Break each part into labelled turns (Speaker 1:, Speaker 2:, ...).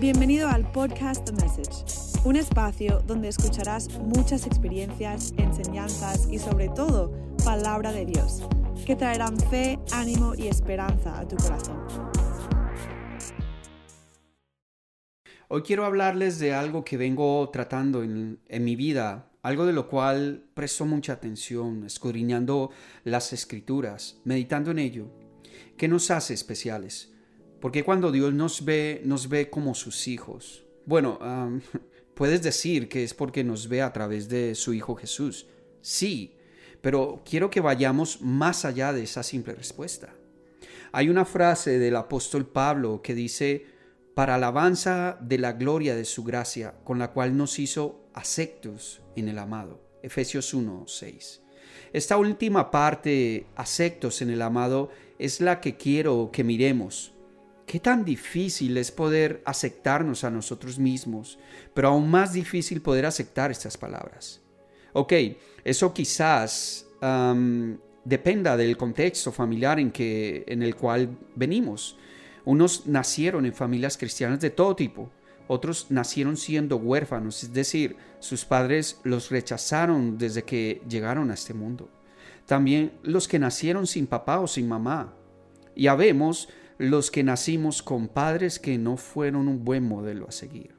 Speaker 1: Bienvenido al podcast The Message, un espacio donde escucharás muchas experiencias, enseñanzas y sobre todo palabra de Dios, que traerán fe, ánimo y esperanza a tu corazón.
Speaker 2: Hoy quiero hablarles de algo que vengo tratando en, mi vida, algo de lo cual presto mucha atención, escudriñando las escrituras, meditando en ello. ¿Qué nos hace especiales? Porque cuando Dios nos ve, nos ve como sus hijos. Bueno, puedes decir que es porque nos ve a través de su Hijo Jesús. Sí, pero quiero que vayamos más allá de esa simple respuesta. Hay una frase del apóstol Pablo que dice, para alabanza de la gloria de su gracia, con la cual nos hizo aceptos en el amado. Efesios 1, 6. Esta última parte, aceptos en el amado, es la que quiero que miremos Qué tan difícil es poder aceptarnos a nosotros mismos, pero aún más difícil poder aceptar estas palabras. Ok, eso quizás dependa del contexto familiar en, que, en el cual venimos. Unos nacieron en familias cristianas de todo tipo, otros nacieron siendo huérfanos, es decir, sus padres los rechazaron desde que llegaron a este mundo. También los que nacieron sin papá o sin mamá. Ya vemos los que nacimos con padres que no fueron un buen modelo a seguir.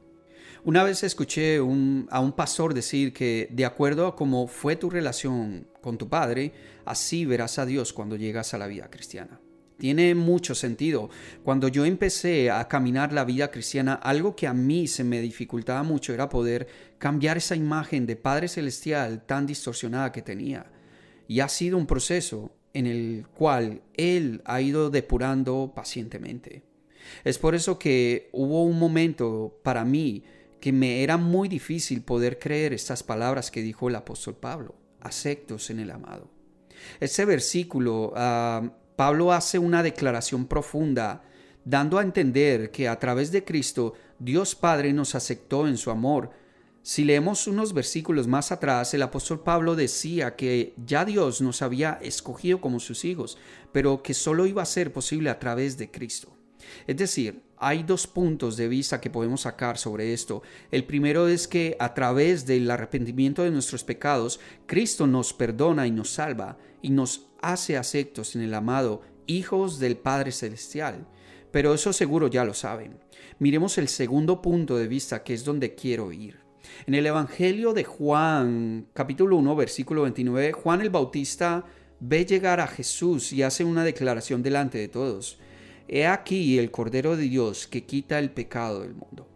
Speaker 2: Una vez escuché a un pastor decir que de acuerdo a cómo fue tu relación con tu padre, así verás a Dios cuando llegas a la vida cristiana. Tiene mucho sentido. Cuando yo empecé a caminar la vida cristiana, algo que a mí se me dificultaba mucho era poder cambiar esa imagen de Padre Celestial tan distorsionada que tenía. Y ha sido un proceso en el cual Él ha ido depurando pacientemente. Es por eso que hubo un momento para mí que me era muy difícil poder creer estas palabras que dijo el apóstol Pablo, aceptos en el amado. Ese versículo, ah, Pablo hace una declaración profunda, dando a entender que a través de Cristo Dios Padre nos aceptó en su amor si leemos unos versículos más atrás, el apóstol Pablo decía que ya Dios nos había escogido como sus hijos, pero que solo iba a ser posible a través de Cristo. Es decir, hay dos puntos de vista que podemos sacar sobre esto. El primero es que a través del arrepentimiento de nuestros pecados, Cristo nos perdona y nos salva y nos hace aceptos en el amado hijos del Padre Celestial. Pero eso seguro ya lo saben. Miremos el segundo punto de vista que es donde quiero ir. En el Evangelio de Juan, capítulo 1, versículo 29, Juan el Bautista ve llegar a Jesús y hace una declaración delante de todos. He aquí el Cordero de Dios que quita el pecado del mundo.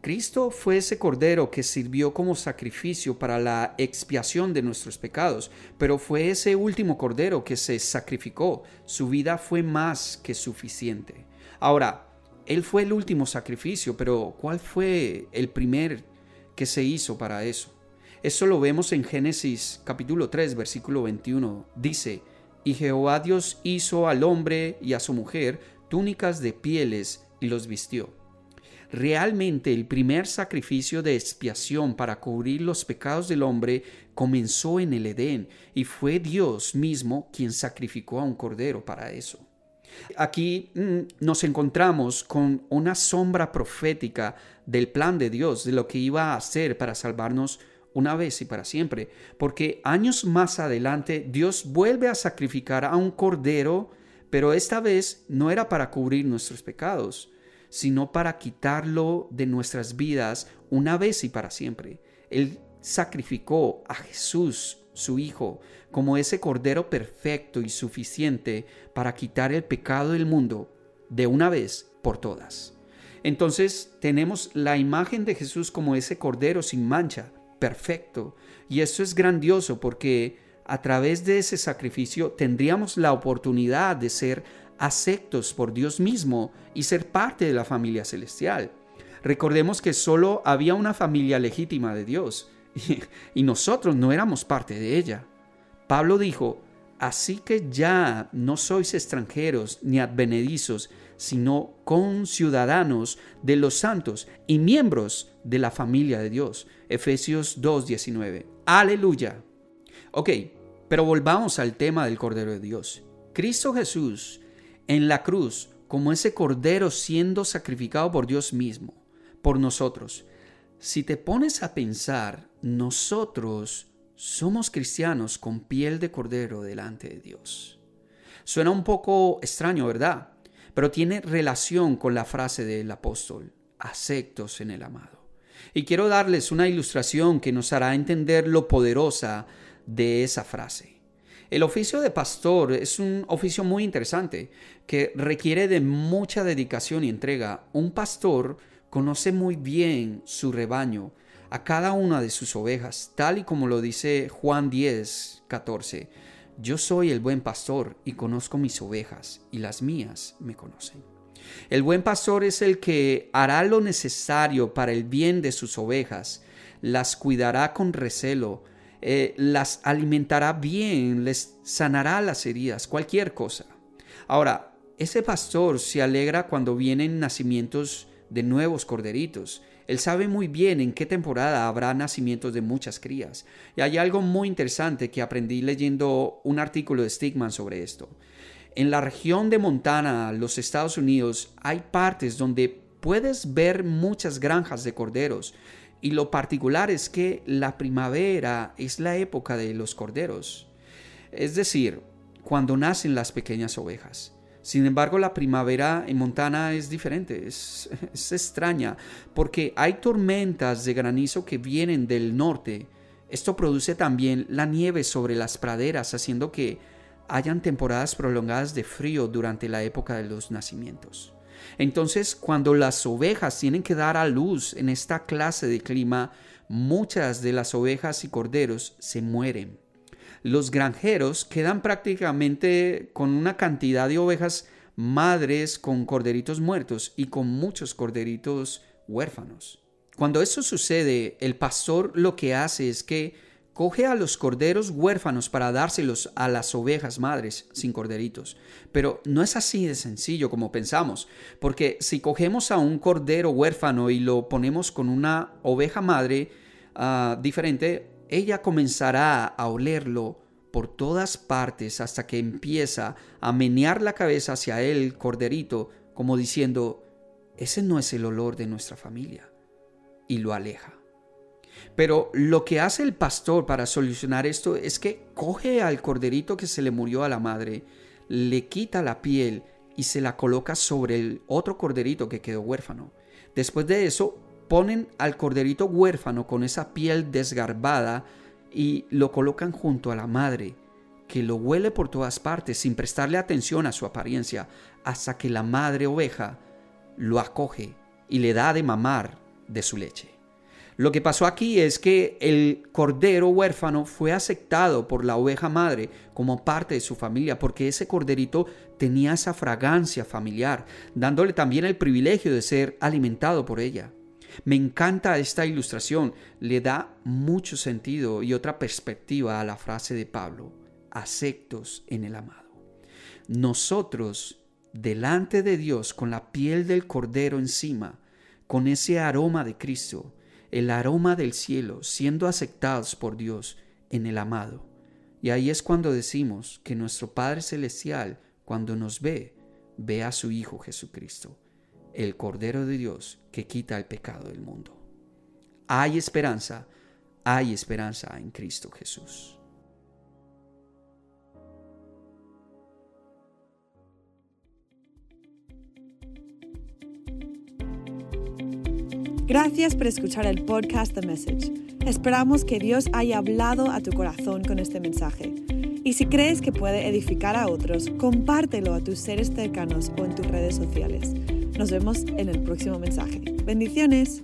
Speaker 2: Cristo fue ese Cordero que sirvió como sacrificio para la expiación de nuestros pecados, pero fue ese último Cordero que se sacrificó. Su vida fue más que suficiente. Ahora, Él fue el último sacrificio, pero ¿cuál fue el primer que se hizo para eso. Eso lo vemos en Génesis capítulo 3, versículo 21. Dice, y Jehová Dios hizo al hombre y a su mujer túnicas de pieles y los vistió. Realmente el primer sacrificio de expiación para cubrir los pecados del hombre comenzó en el Edén y fue Dios mismo quien sacrificó a un cordero para eso. Aquí mm, nos encontramos con una sombra profética del plan de Dios, de lo que iba a hacer para salvarnos una vez y para siempre, porque años más adelante Dios vuelve a sacrificar a un cordero, pero esta vez no era para cubrir nuestros pecados, sino para quitarlo de nuestras vidas una vez y para siempre. Él sacrificó a Jesús su Hijo, como ese Cordero perfecto y suficiente para quitar el pecado del mundo de una vez por todas. Entonces tenemos la imagen de Jesús como ese Cordero sin mancha, perfecto. Y esto es grandioso porque a través de ese sacrificio tendríamos la oportunidad de ser aceptos por Dios mismo y ser parte de la familia celestial. Recordemos que solo había una familia legítima de Dios, y, nosotros no éramos parte de ella. Pablo dijo, así que ya no sois extranjeros ni advenedizos, sino conciudadanos de los santos y miembros de la familia de Dios. Efesios 2.19. Aleluya. Ok, pero volvamos al tema del Cordero de Dios. Cristo Jesús en la cruz, como ese Cordero siendo sacrificado por Dios mismo, por nosotros. Si te pones a pensar, nosotros somos cristianos con piel de cordero delante de Dios. Suena un poco extraño, ¿verdad? Pero tiene relación con la frase del apóstol, aceptos en el amado. Y quiero darles una ilustración que nos hará entender lo poderosa de esa frase. El oficio de pastor es un oficio muy interesante que requiere de mucha dedicación y entrega. Un pastor conoce muy bien su rebaño, a cada una de sus ovejas, tal y como lo dice Juan 10, 14. Yo soy el buen pastor y conozco mis ovejas, y las mías me conocen. El buen pastor es el que hará lo necesario para el bien de sus ovejas, las cuidará con recelo, eh, las alimentará bien, les sanará las heridas, cualquier cosa. Ahora, ese pastor se alegra cuando vienen nacimientos de nuevos corderitos. Él sabe muy bien en qué temporada habrá nacimientos de muchas crías. Y hay algo muy interesante que aprendí leyendo un artículo de Stigman sobre esto. En la región de Montana, los Estados Unidos, hay partes donde puedes ver muchas granjas de corderos. Y lo particular es que la primavera es la época de los corderos. Es decir, cuando nacen las pequeñas ovejas. Sin embargo, la primavera en Montana es diferente, es, extraña, porque hay tormentas de granizo que vienen del norte. Esto produce también la nieve sobre las praderas, haciendo que hayan temporadas prolongadas de frío durante la época de los nacimientos. Entonces, cuando las ovejas tienen que dar a luz en esta clase de clima, muchas de las ovejas y corderos se mueren los granjeros quedan prácticamente con una cantidad de ovejas madres con corderitos muertos y con muchos corderitos huérfanos. Cuando eso sucede, el pastor lo que hace es que coge a los corderos huérfanos para dárselos a las ovejas madres sin corderitos. Pero no es así de sencillo como pensamos, porque si cogemos a un cordero huérfano y lo ponemos con una oveja madre ah, diferente, ella comenzará a olerlo por todas partes hasta que empieza a menear la cabeza hacia él, corderito, como diciendo, ese no es el olor de nuestra familia, y lo aleja. Pero lo que hace el pastor para solucionar esto es que coge al corderito que se le murió a la madre, le quita la piel y se la coloca sobre el otro corderito que quedó huérfano. Después de eso, ponen al corderito huérfano con esa piel desgarbada y lo colocan junto a la madre, que lo huele por todas partes sin prestarle atención a su apariencia, hasta que la madre oveja lo acoge y le da de mamar de su leche. Lo que pasó aquí es que el cordero huérfano fue aceptado por la oveja madre como parte de su familia, porque ese corderito tenía esa fragancia familiar, dándole también el privilegio de ser alimentado por ella. Me encanta esta ilustración, le da mucho sentido y otra perspectiva a la frase de Pablo, aceptos en el amado. Nosotros, delante de Dios, con la piel del cordero encima, con ese aroma de Cristo, el aroma del cielo, siendo aceptados por Dios en el amado. Y ahí es cuando decimos que nuestro Padre Celestial, cuando nos ve, ve a su Hijo Jesucristo el Cordero de Dios que quita el pecado del mundo. Hay esperanza, hay esperanza en Cristo Jesús.
Speaker 1: Gracias por escuchar el podcast The Message. Esperamos que Dios haya hablado a tu corazón con este mensaje. Y si crees que puede edificar a otros, compártelo a tus seres cercanos o en tus redes sociales. Nos vemos en el próximo mensaje. Bendiciones.